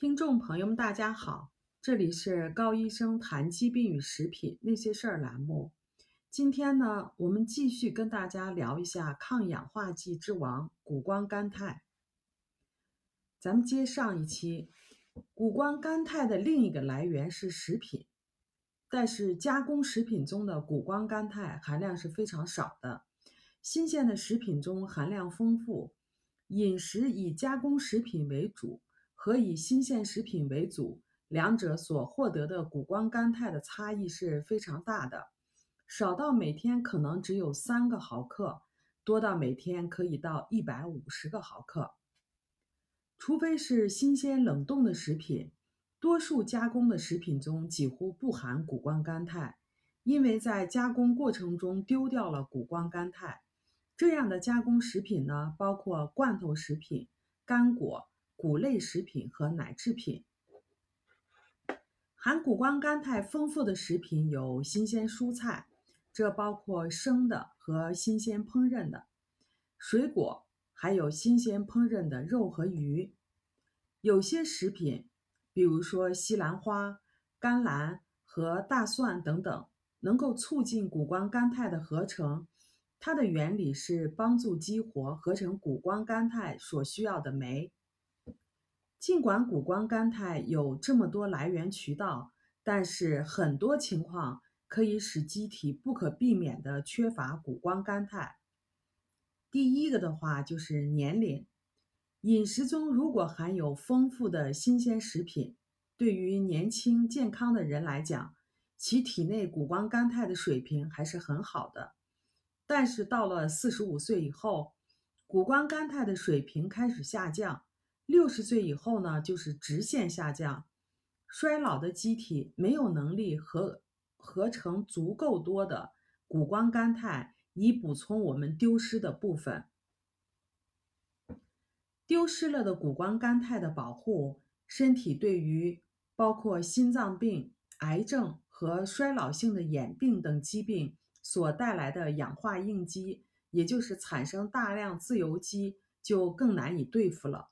听众朋友们，大家好，这里是高医生谈疾病与食品那些事儿栏目。今天呢，我们继续跟大家聊一下抗氧化剂之王谷胱甘肽。咱们接上一期，谷胱甘肽的另一个来源是食品，但是加工食品中的谷胱甘肽含量是非常少的，新鲜的食品中含量丰富，饮食以加工食品为主。和以新鲜食品为主，两者所获得的谷胱甘肽的差异是非常大的，少到每天可能只有三个毫克，多到每天可以到一百五十个毫克。除非是新鲜冷冻的食品，多数加工的食品中几乎不含谷胱甘肽，因为在加工过程中丢掉了谷胱甘肽。这样的加工食品呢，包括罐头食品、干果。谷类食品和奶制品，含谷胱甘肽丰富的食品有新鲜蔬菜，这包括生的和新鲜烹饪的水果，还有新鲜烹饪的肉和鱼。有些食品，比如说西兰花、甘蓝和大蒜等等，能够促进谷胱甘肽的合成。它的原理是帮助激活合成谷胱甘肽所需要的酶。尽管谷胱甘肽有这么多来源渠道，但是很多情况可以使机体不可避免的缺乏谷胱甘肽。第一个的话就是年龄，饮食中如果含有丰富的新鲜食品，对于年轻健康的人来讲，其体内谷胱甘肽的水平还是很好的。但是到了四十五岁以后，谷胱甘肽的水平开始下降。六十岁以后呢，就是直线下降。衰老的机体没有能力合合成足够多的谷胱甘肽，以补充我们丢失的部分。丢失了的谷胱甘肽的保护，身体对于包括心脏病、癌症和衰老性的眼病等疾病所带来的氧化应激，也就是产生大量自由基，就更难以对付了。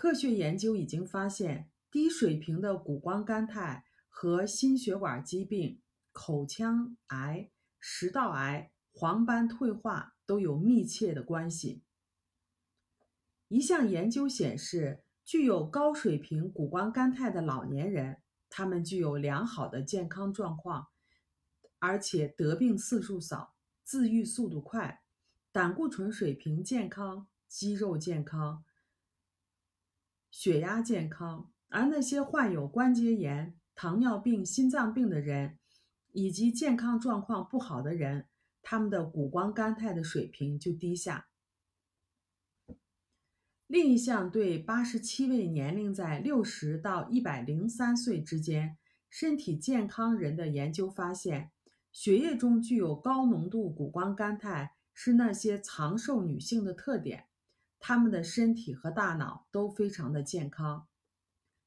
科学研究已经发现，低水平的谷胱甘肽和心血管疾病、口腔癌、食道癌、黄斑退化都有密切的关系。一项研究显示，具有高水平谷胱甘肽的老年人，他们具有良好的健康状况，而且得病次数少，自愈速度快，胆固醇水平健康，肌肉健康。血压健康，而那些患有关节炎、糖尿病、心脏病的人，以及健康状况不好的人，他们的谷胱甘肽的水平就低下。另一项对八十七位年龄在六十到一百零三岁之间、身体健康人的研究发现，血液中具有高浓度谷胱甘肽是那些长寿女性的特点。他们的身体和大脑都非常的健康。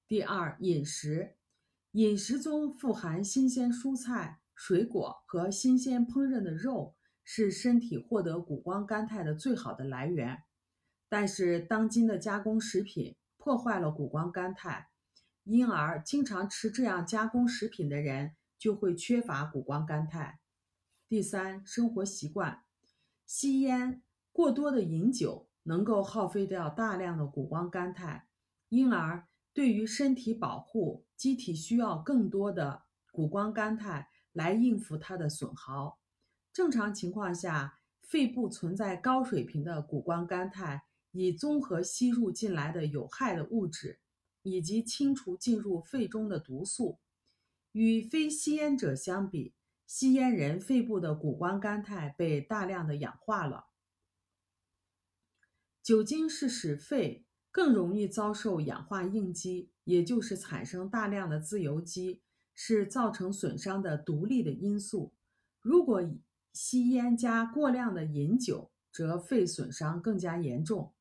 第二，饮食，饮食中富含新鲜蔬菜、水果和新鲜烹饪的肉，是身体获得谷胱甘肽的最好的来源。但是，当今的加工食品破坏了谷胱甘肽，因而经常吃这样加工食品的人就会缺乏谷胱甘肽。第三，生活习惯，吸烟、过多的饮酒。能够耗费掉大量的谷胱甘肽，因而对于身体保护，机体需要更多的谷胱甘肽来应付它的损耗。正常情况下，肺部存在高水平的谷胱甘肽，以综合吸入进来的有害的物质，以及清除进入肺中的毒素。与非吸烟者相比，吸烟人肺部的谷胱甘肽被大量的氧化了。酒精是使肺更容易遭受氧化应激，也就是产生大量的自由基，是造成损伤的独立的因素。如果吸烟加过量的饮酒，则肺损伤更加严重。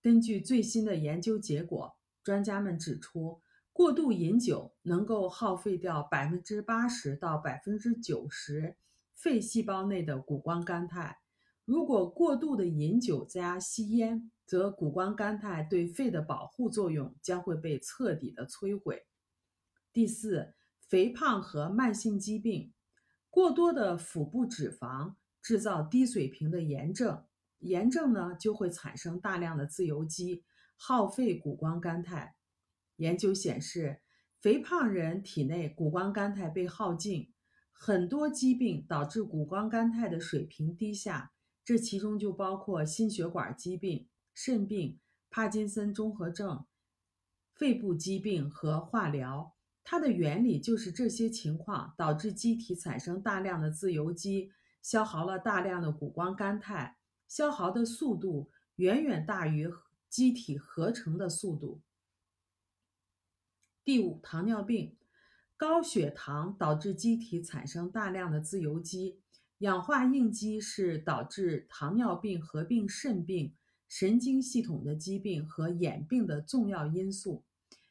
根据最新的研究结果，专家们指出，过度饮酒能够耗费掉百分之八十到百分之九十肺细胞内的谷胱甘肽。如果过度的饮酒加吸烟，则谷胱甘肽对肺的保护作用将会被彻底的摧毁。第四，肥胖和慢性疾病，过多的腹部脂肪制造低水平的炎症，炎症呢就会产生大量的自由基，耗费谷胱甘肽。研究显示。肥胖人体内谷胱甘肽被耗尽，很多疾病导致谷胱甘肽的水平低下，这其中就包括心血管疾病、肾病、帕金森综合症、肺部疾病和化疗。它的原理就是这些情况导致机体产生大量的自由基，消耗了大量的谷胱甘肽，消耗的速度远远大于机体合成的速度。第五，糖尿病，高血糖导致机体产生大量的自由基，氧化应激是导致糖尿病合并肾病、神经系统的疾病和眼病的重要因素。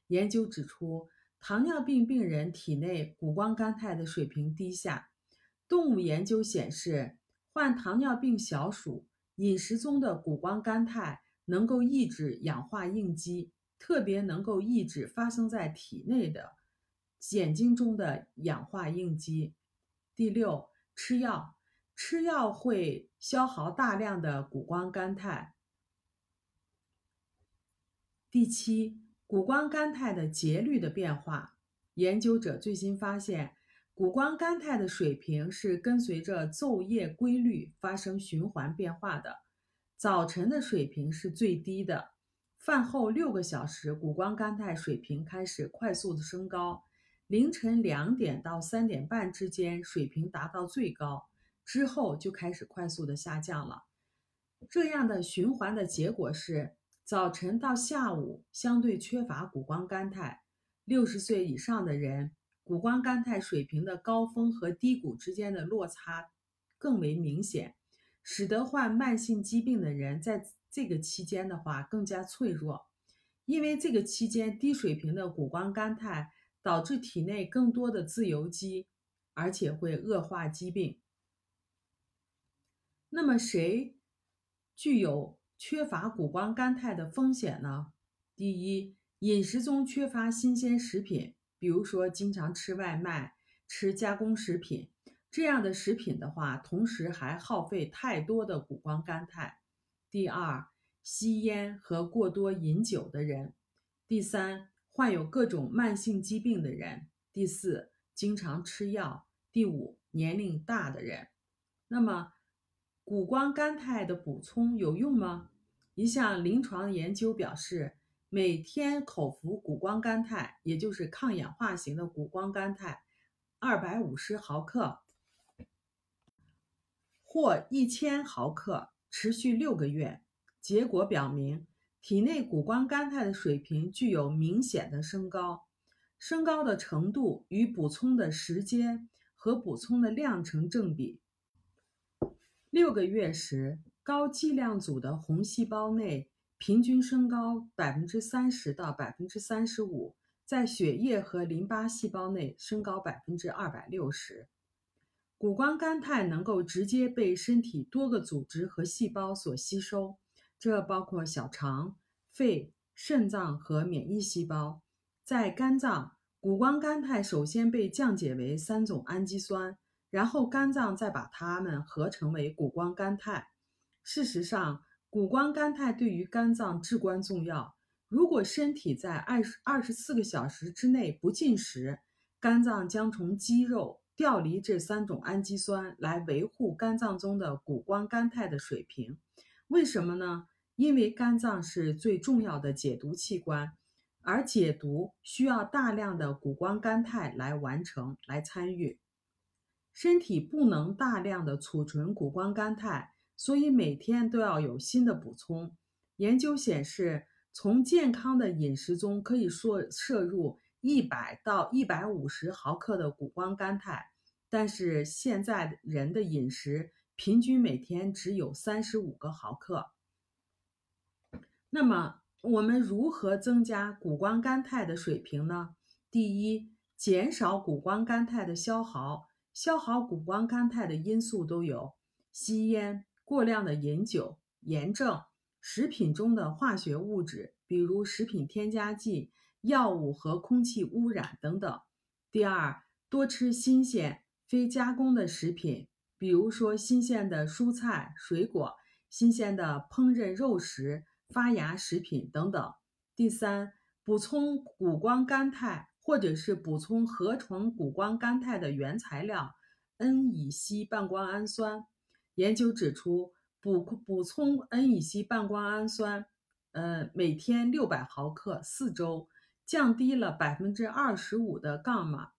研究指出，糖尿病病人体内谷胱甘肽的水平低下。动物研究显示，患糖尿病小鼠饮食中的谷胱甘肽能够抑制氧化应激。特别能够抑制发生在体内的眼睛中的氧化应激。第六，吃药，吃药会消耗大量的谷胱甘肽。第七，谷胱甘肽的节律的变化。研究者最新发现，谷胱甘肽的水平是跟随着昼夜规律发生循环变化的。早晨的水平是最低的。饭后六个小时，谷胱甘肽水平开始快速的升高。凌晨两点到三点半之间，水平达到最高，之后就开始快速的下降了。这样的循环的结果是，早晨到下午相对缺乏谷胱甘肽。六十岁以上的人，谷胱甘肽水平的高峰和低谷之间的落差更为明显，使得患慢性疾病的人在。这个期间的话更加脆弱，因为这个期间低水平的谷胱甘肽导致体内更多的自由基，而且会恶化疾病。那么谁具有缺乏谷胱甘肽的风险呢？第一，饮食中缺乏新鲜食品，比如说经常吃外卖、吃加工食品这样的食品的话，同时还耗费太多的谷胱甘肽。第二，吸烟和过多饮酒的人；第三，患有各种慢性疾病的人；第四，经常吃药；第五，年龄大的人。那么，谷胱甘肽的补充有用吗？一项临床研究表示，每天口服谷胱甘肽，也就是抗氧化型的谷胱甘肽，二百五十毫克或一千毫克。持续六个月，结果表明，体内谷胱甘肽的水平具有明显的升高，升高的程度与补充的时间和补充的量成正比。六个月时，高剂量组的红细胞内平均升高百分之三十到百分之三十五，在血液和淋巴细胞内升高百分之二百六十。谷胱甘肽能够直接被身体多个组织和细胞所吸收，这包括小肠、肺、肾脏和免疫细胞。在肝脏，谷胱甘肽首先被降解为三种氨基酸，然后肝脏再把它们合成为谷胱甘肽。事实上，谷胱甘肽对于肝脏至关重要。如果身体在二十二十四个小时之内不进食，肝脏将从肌肉。调离这三种氨基酸来维护肝脏中的谷胱甘肽的水平，为什么呢？因为肝脏是最重要的解毒器官，而解毒需要大量的谷胱甘肽来完成、来参与。身体不能大量的储存谷胱甘肽，所以每天都要有新的补充。研究显示，从健康的饮食中可以说摄入。一百到一百五十毫克的谷胱甘肽，但是现在人的饮食平均每天只有三十五个毫克。那么我们如何增加谷胱甘肽的水平呢？第一，减少谷胱甘肽的消耗。消耗谷胱甘肽的因素都有：吸烟、过量的饮酒、炎症、食品中的化学物质，比如食品添加剂、药物和空气污染等等。第二，多吃新鲜、非加工的食品，比如说新鲜的蔬菜、水果、新鲜的烹饪肉食、发芽食品等等。第三，补充谷胱甘肽或者是补充合成谷胱甘肽的原材料 N 乙烯半胱氨酸。研究指出，补补充 N 乙烯半胱氨酸，呃，每天六百毫克，四周，降低了百分之二十五的伽马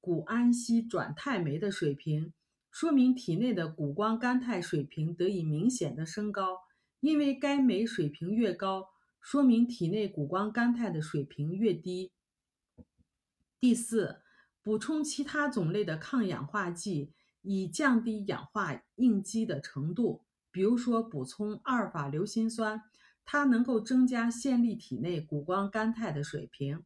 谷氨烯转肽酶的水平，说明体内的谷胱甘肽水平得以明显的升高。因为该酶水平越高，说明体内谷胱甘肽的水平越低。第四，补充其他种类的抗氧化剂。以降低氧化应激的程度，比如说补充阿尔法硫辛酸，它能够增加线粒体内谷胱甘肽的水平。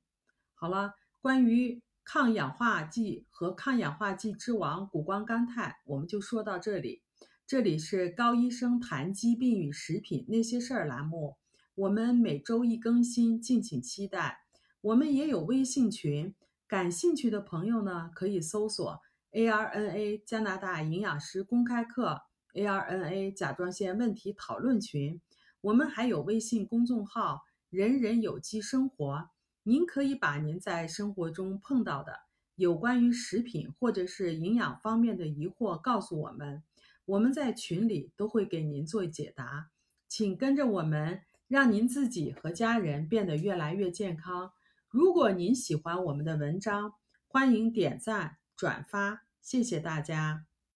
好了，关于抗氧化剂和抗氧化剂之王谷胱甘肽，我们就说到这里。这里是高医生谈疾病与食品那些事儿栏目，我们每周一更新，敬请期待。我们也有微信群，感兴趣的朋友呢可以搜索。ARNA 加拿大营养师公开课，ARNA 甲状腺问题讨论群。我们还有微信公众号“人人有机生活”，您可以把您在生活中碰到的有关于食品或者是营养方面的疑惑告诉我们，我们在群里都会给您做解答。请跟着我们，让您自己和家人变得越来越健康。如果您喜欢我们的文章，欢迎点赞。转发，谢谢大家。